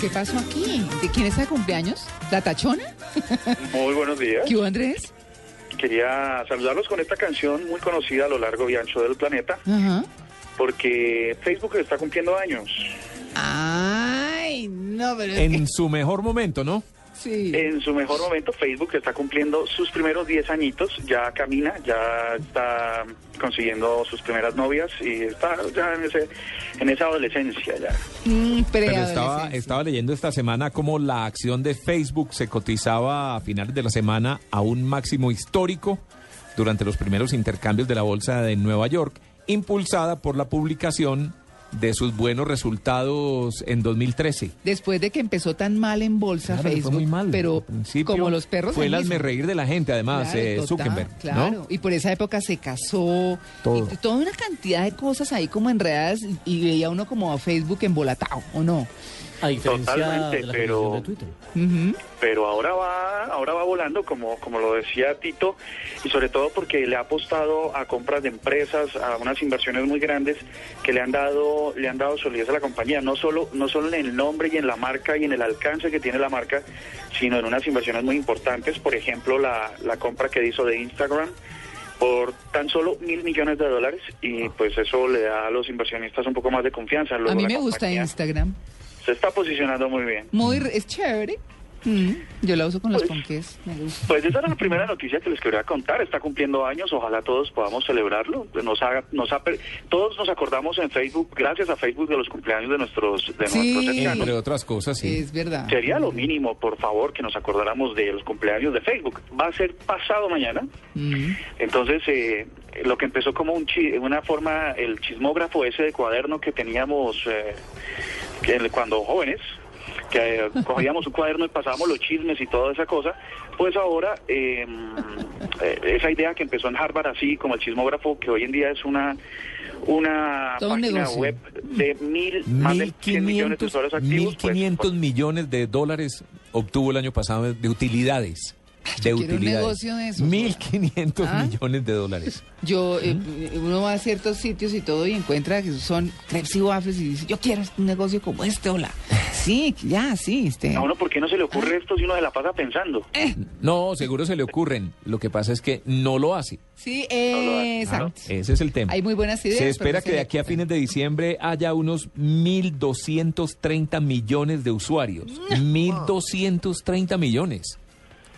¿qué pasó aquí? ¿De quién está de cumpleaños? ¿La tachona? Muy buenos días. ¿Qué hubo, Andrés? Quería saludarlos con esta canción muy conocida a lo largo y ancho del planeta, Ajá. porque Facebook está cumpliendo años. Ay, no, pero es En su mejor momento, ¿no? Sí. En su mejor momento, Facebook está cumpliendo sus primeros 10 añitos, ya camina, ya está consiguiendo sus primeras novias y está ya en, ese, en esa adolescencia ya. Mm, Pero estaba, estaba leyendo esta semana cómo la acción de Facebook se cotizaba a finales de la semana a un máximo histórico durante los primeros intercambios de la bolsa de Nueva York, impulsada por la publicación de sus buenos resultados en 2013. Después de que empezó tan mal en bolsa Claro, Facebook, fue muy mal. pero como los perros Fue el hazme reír de la gente, además, Claro, eh, total, Zuckerberg. Claro, ¿no? y por esa época se casó. Todo. Y toda una cantidad de cosas ahí como enredadas y veía uno como a Facebook embolatado, ¿o no? A diferencia Totalmente, de la pero- de Twitter. Pero ahora va ahora va volando como como lo decía Tito y sobre todo porque le ha apostado a compras de empresas a unas inversiones muy grandes que le han dado le han dado solidez a la compañía no solo no solo en el nombre y en la marca y en el alcance que tiene la marca sino en unas inversiones muy importantes por ejemplo la, la compra que hizo de Instagram por tan solo mil millones de dólares y pues eso le da a los inversionistas un poco más de confianza Luego a mí me gusta Instagram. se está posicionando muy bien Muy, es chévere. Mm, Yo la uso con los Pues- ponques. Me gusta. Pues esa era la primera noticia que les quería contar. Está cumpliendo años, ojalá todos podamos celebrarlo. Nos ha, nos ha, per- todos nos acordamos en Facebook, gracias a Facebook, de los cumpleaños de nuestros, de Sí. nuestros cercanos. Entre otras cosas, sí. Es verdad. Sería lo mínimo, por favor, que nos acordáramos de los cumpleaños de Facebook. Va a ser pasado mañana. Mm. Entonces, eh, lo que empezó como un chi- una forma, el chismógrafo ese de cuaderno que teníamos eh, que cuando jóvenes, que eh, cogíamos un cuaderno y pasábamos los chismes y toda esa cosa, pues ahora eh, eh, esa idea que empezó en Harvard así como el chismógrafo, que hoy en día es una una Todo página negocio. web de mil, más de 100 millones de 1.500 usuarios activos. pues, 1.500 millones de dólares obtuvo el año pasado de utilidades. De quiero un utilidades. negocio de esos. 1.500 ¿Ah? millones de dólares. Yo, eh, uno va a ciertos sitios y todo y encuentra que son crepes y waffles y dice, yo quiero un negocio como este, hola. Sí, ya, sí, este. A uno, ¿por qué no se le Ah. ocurre esto si uno se la pasa pensando? No, seguro se le ocurren. Lo que pasa es que no lo hace. Sí, lo hace, exacto. Ese es el tema. Hay muy buenas ideas. Se espera no que de aquí a fines de diciembre haya unos 1.230 millones de usuarios. 1.230 millones.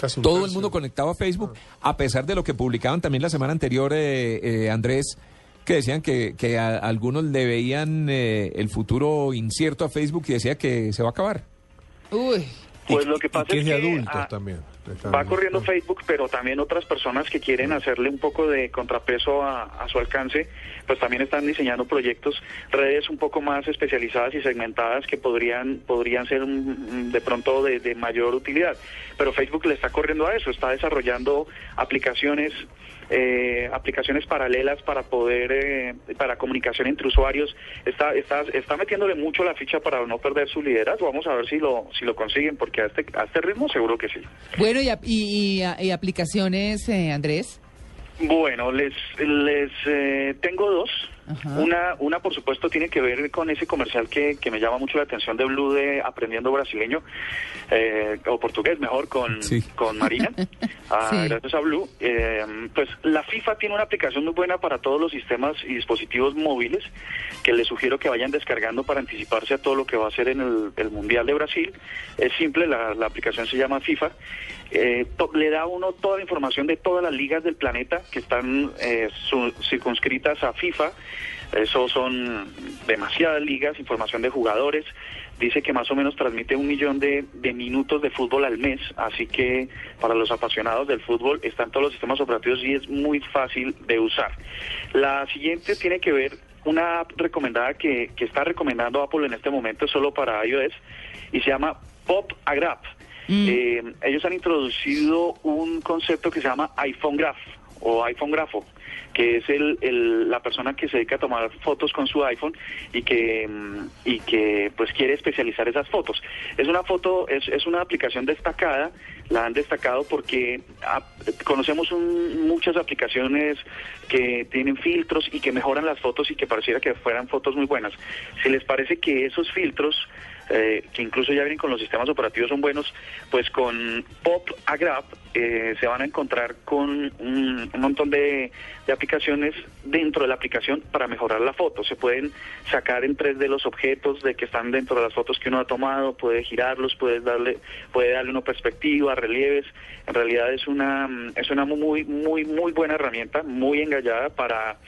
Casi Todo el mundo conectado a Facebook, a pesar de lo que publicaban también la semana anterior, eh, eh, Andrés, que decían que, que a, algunos le veían eh, el futuro incierto a Facebook y decía que se va a acabar. Uy, Pues lo que pasa y que es es de que adultos ah, también. Va corriendo Facebook, pero también otras personas que quieren hacerle un poco de contrapeso a, a su alcance, pues también están diseñando proyectos, redes un poco más especializadas y segmentadas que podrían podrían ser mm, de pronto de, de mayor utilidad. Pero Facebook le está corriendo a eso, está desarrollando aplicaciones eh, aplicaciones paralelas para poder eh, para comunicación entre usuarios. Está está está metiéndole mucho la ficha para no perder su liderazgo. Vamos a ver si lo si lo consiguen porque a este a este ritmo seguro que sí. Bueno, y, y- y- y aplicaciones, eh, Andrés. Bueno, les, les eh, tengo dos. Ajá. Una, una, por supuesto, tiene que ver con ese comercial que, que me llama mucho la atención de Blue de Aprendiendo Brasileño, eh, o portugués mejor, con, Sí. con Marina, Ah, Sí. gracias a Blue. Eh, pues la FIFA tiene una aplicación muy buena para todos los sistemas y dispositivos móviles que les sugiero que vayan descargando para anticiparse a todo lo que va a ser en el, el Mundial de Brasil. Es simple, la, la aplicación se llama FIFA. Eh, le da a uno toda la información de todas las ligas del planeta que están eh, circunscritas a FIFA. Eso son demasiadas ligas, información de jugadores. Dice que más o menos transmite un millón de, de minutos de fútbol al mes, así que para los apasionados del fútbol están todos los sistemas operativos y es muy fácil de usar. La siguiente tiene que ver una app recomendada que, que está recomendando Apple en este momento solo para iOS y se llama Pop Agrap. Eh, ellos han introducido un concepto que se llama iPhone Graph o iPhone Grafo, que es el, el- la persona que se dedica a tomar fotos con su iPhone y que mm, y que pues quiere especializar esas fotos. Es una foto, es, es una aplicación destacada la han destacado porque ah, conocemos muchas aplicaciones que tienen filtros y que mejoran las fotos y que pareciera que fueran fotos muy buenas. Si les parece que esos filtros, eh, que incluso ya vienen con los sistemas operativos, son buenos, pues con Pop Agrap eh, se van a encontrar con un, montón de, de aplicaciones dentro de la aplicación para mejorar la foto. Se pueden sacar en 3D los objetos de que están dentro de las fotos que uno ha tomado, puede girarlos, puede darle, puede darle una perspectiva, relieves. En realidad es una mm, es una muy muy muy buena herramienta, muy engallada para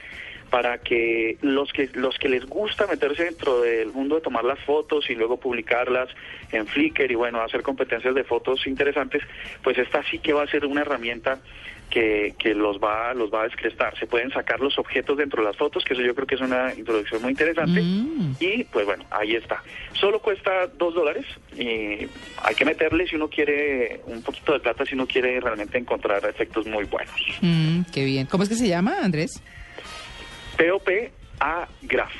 para que los que los que les gusta meterse dentro del mundo de tomar las fotos y luego publicarlas en Flickr y bueno hacer competencias de fotos interesantes pues esta sí que va a ser una herramienta que, que los va los va a descrestar se pueden sacar los objetos dentro de las fotos que eso yo creo que es una introducción muy interesante Mm. y pues bueno ahí está solo cuesta dos dólares y hay que meterle si uno quiere un poquito de plata si uno quiere realmente encontrar efectos muy buenos Mm, qué bien. ¿Cómo es que se llama, Andrés? POP a Graph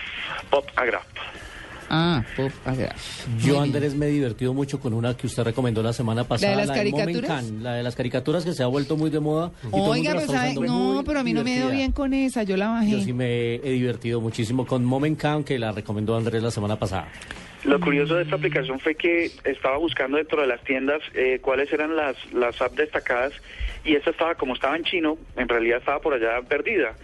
Pop a Graph Ah, Pop Agraf. Yo. Andrés, me he divertido mucho con una que usted recomendó la semana pasada. de las caricaturas? Can, la de las caricaturas que se ha vuelto muy de moda. y todo el mundo Oiga, la pero sabe- no, pero a mí no me dio bien con esa, yo la bajé. Yo sí me he divertido muchísimo con Moment Can, que la recomendó Andrés la semana pasada. Lo curioso de esta aplicación fue que estaba buscando dentro de las tiendas eh, cuáles eran las, las apps destacadas y esta estaba, como estaba en chino, en realidad estaba por allá perdida.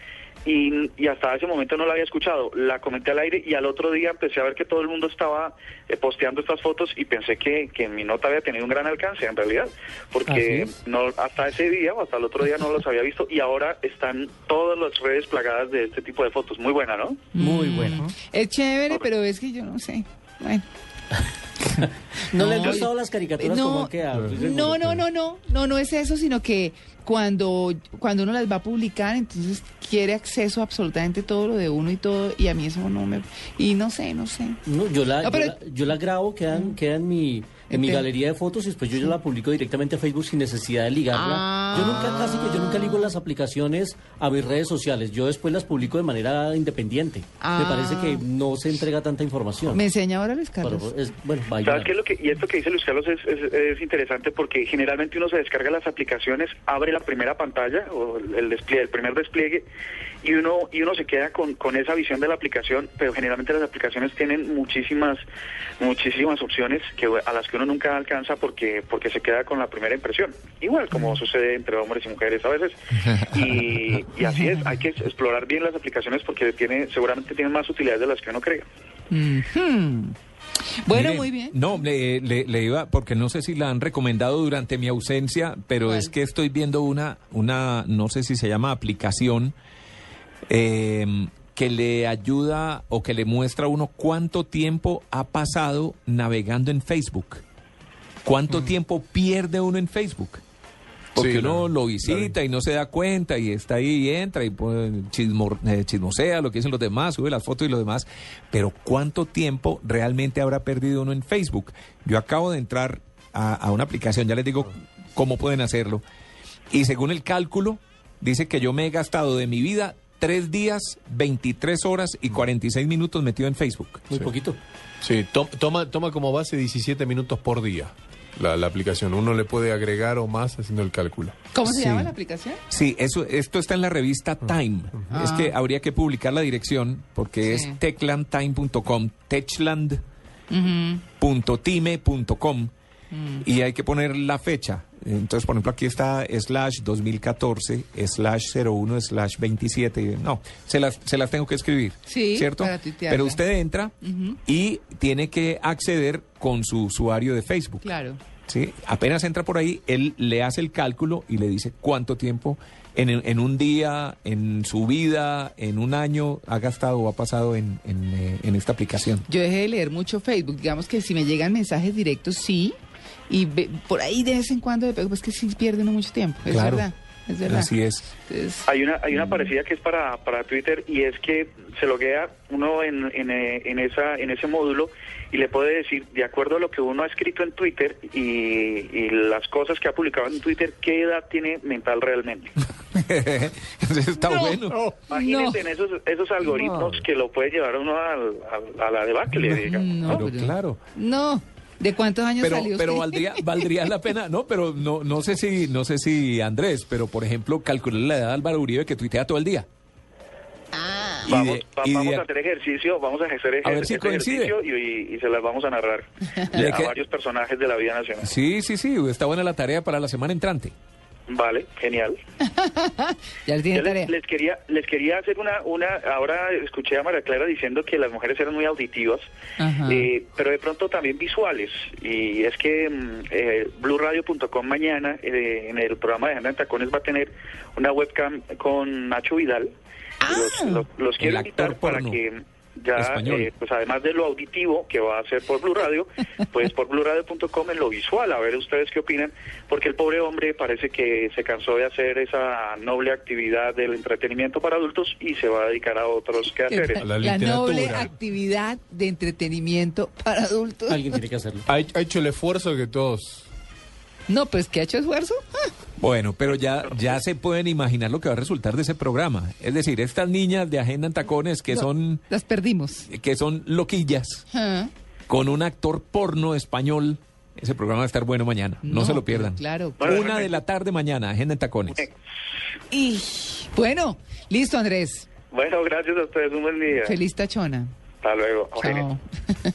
Y, y hasta ese momento no la había escuchado. La comenté al aire y al otro día empecé a ver que todo el mundo estaba eh, posteando estas fotos y pensé que, que mi nota había tenido un gran alcance en realidad, porque no hasta ese día o hasta el otro día no los había visto y ahora están todas las redes plagadas de este tipo de fotos. Muy buena, ¿no? Muy buena. Es chévere, pero es que yo no sé. Bueno. ¿No, le han gustado las caricaturas no, No, no, no, no, no, no es eso, sino que cuando, cuando uno las va a publicar, entonces quiere acceso a absolutamente todo lo de uno y todo, y a mí eso no me... Y no sé, no sé. No, yo la, No, pero- yo, la, yo la grabo, queda, en- queda en mi, en mi galería de fotos y después yo ya la publico directamente a Facebook sin necesidad de ligarla. Ah. Yo nunca, casi que yo nunca ligo las aplicaciones a mis redes sociales. Yo después las publico de manera independiente. Ah. Me parece que no se entrega tanta información. Me enseña ahora Luis Pero, Carlos. es- bueno, vaya. ¿Sabes qué es lo y esto que dice Luis Carlos es, es- es interesante porque generalmente uno se descarga las aplicaciones, abre la primera pantalla o el, despliegue, el primer despliegue y uno y uno se queda con, con esa visión de la aplicación, pero generalmente las aplicaciones tienen muchísimas muchísimas opciones que a las que uno nunca alcanza porque porque se queda con la primera impresión. Igual como sucede entre hombres y mujeres a veces. Y, y así es, hay que explorar bien las aplicaciones porque tiene seguramente tienen más utilidades de las que uno cree. Bueno, muy bien. No, le, le- le iba, porque no sé si la han recomendado durante mi ausencia, pero ¿Cuál? es que estoy viendo una, una, no sé si se llama aplicación, eh, que le ayuda o que le muestra a uno cuánto tiempo ha pasado navegando en Facebook. ¿Cuánto tiempo pierde uno en Facebook? Porque Sí, uno lo visita y no se da cuenta y está ahí y entra y pues, eh, chismosea lo que dicen los demás, sube las fotos y lo demás. Pero ¿cuánto tiempo realmente habrá perdido uno en Facebook? Yo acabo de entrar a, a una aplicación, ya les digo cómo pueden hacerlo. Y según el cálculo, dice que yo me he gastado de mi vida tres días, 23 horas y 46 minutos metido en Facebook. Muy Sí. poquito. Sí, to- toma, toma como base 17 minutos por día la, la aplicación. Uno le puede agregar o más haciendo el cálculo. ¿Cómo se Sí. llama la aplicación? Sí, eso, esto está en la revista Time. Es que habría que publicar la dirección porque Sí. es techlandtime.com, techland.time.com y hay que poner la fecha. Entonces, por ejemplo, aquí está slash 2014, slash 01, slash 27. No, se las, se las tengo que escribir. Sí, ¿Cierto? para. Pero usted entra y tiene que acceder con su usuario de Facebook. Claro. ¿sí? Apenas entra por ahí, él le hace el cálculo y le dice cuánto tiempo en, en un día, en su vida, en un año ha gastado o ha pasado en, en, eh, en esta aplicación. Yo dejé de leer mucho Facebook. Digamos que si me llegan mensajes directos, sí. Y ve- por ahí de vez en cuando, le pego, pues que sí pierde uno mucho tiempo. Es Claro. verdad. Es verdad. Así es. Entonces, Hay una hay una parecida que es para, para Twitter y es que se loguea uno en, en, eh, en esa en ese módulo y le puede decir de acuerdo a lo que uno ha escrito en Twitter y, y las cosas que ha publicado en Twitter qué edad tiene mental realmente. Entonces está No. bueno. Imagínense en esos esos algoritmos que lo puede llevar uno al- al- a, la debacle, digamos. no, pero- claro. No. ¿De cuántos años Pero, salió pero usted? valdría, valdría la pena, no, pero no, no sé si, no sé si Andrés, pero por ejemplo, calculé la edad de Álvaro Uribe que tuitea todo el día. Y Vamos, de- va- y vamos de- a hacer ejercicio, vamos a hacer A ver si ese coincide. ejercicio y, y- y se las vamos a narrar a que- varios personajes de la vida nacional. Sí, sí, sí, está buena la tarea para la semana entrante. Vale, genial. Ya le tiene Yo les, tarea. les quería les quería hacer una una ahora escuché a María Clara diciendo que las mujeres eran muy auditivas eh, pero de pronto también visuales y es que mm, eh, blueradio.com mañana eh, en el programa de en Tacones va a tener una webcam con Nacho Vidal Ah. Los, los- quiero invitar para que ya eh, pues además de lo auditivo que va a hacer por Blue Radio pues por blueradio.com en lo visual a ver ustedes qué opinan porque el pobre hombre parece que se cansó de hacer esa noble actividad del entretenimiento para adultos y se va a dedicar a otros quehaceres la La noble actividad de entretenimiento para adultos. Alguien tiene que hacerlo. Ha, ha hecho el esfuerzo que todos... No, pues que ha hecho esfuerzo. Bueno, pero ya, ya se pueden imaginar lo que va a resultar de ese programa. Es decir, estas niñas de Agenda en Tacones que no, son, Las perdimos. que son loquillas, Ah, con un actor porno español. Ese programa va a estar bueno mañana. No, se lo pierdan. Claro. Bueno, Una de la tarde mañana, Agenda en Tacones. Y, bueno, listo, Andrés. bueno gracias a ustedes un buen día Feliz tachona. hasta luego Chao.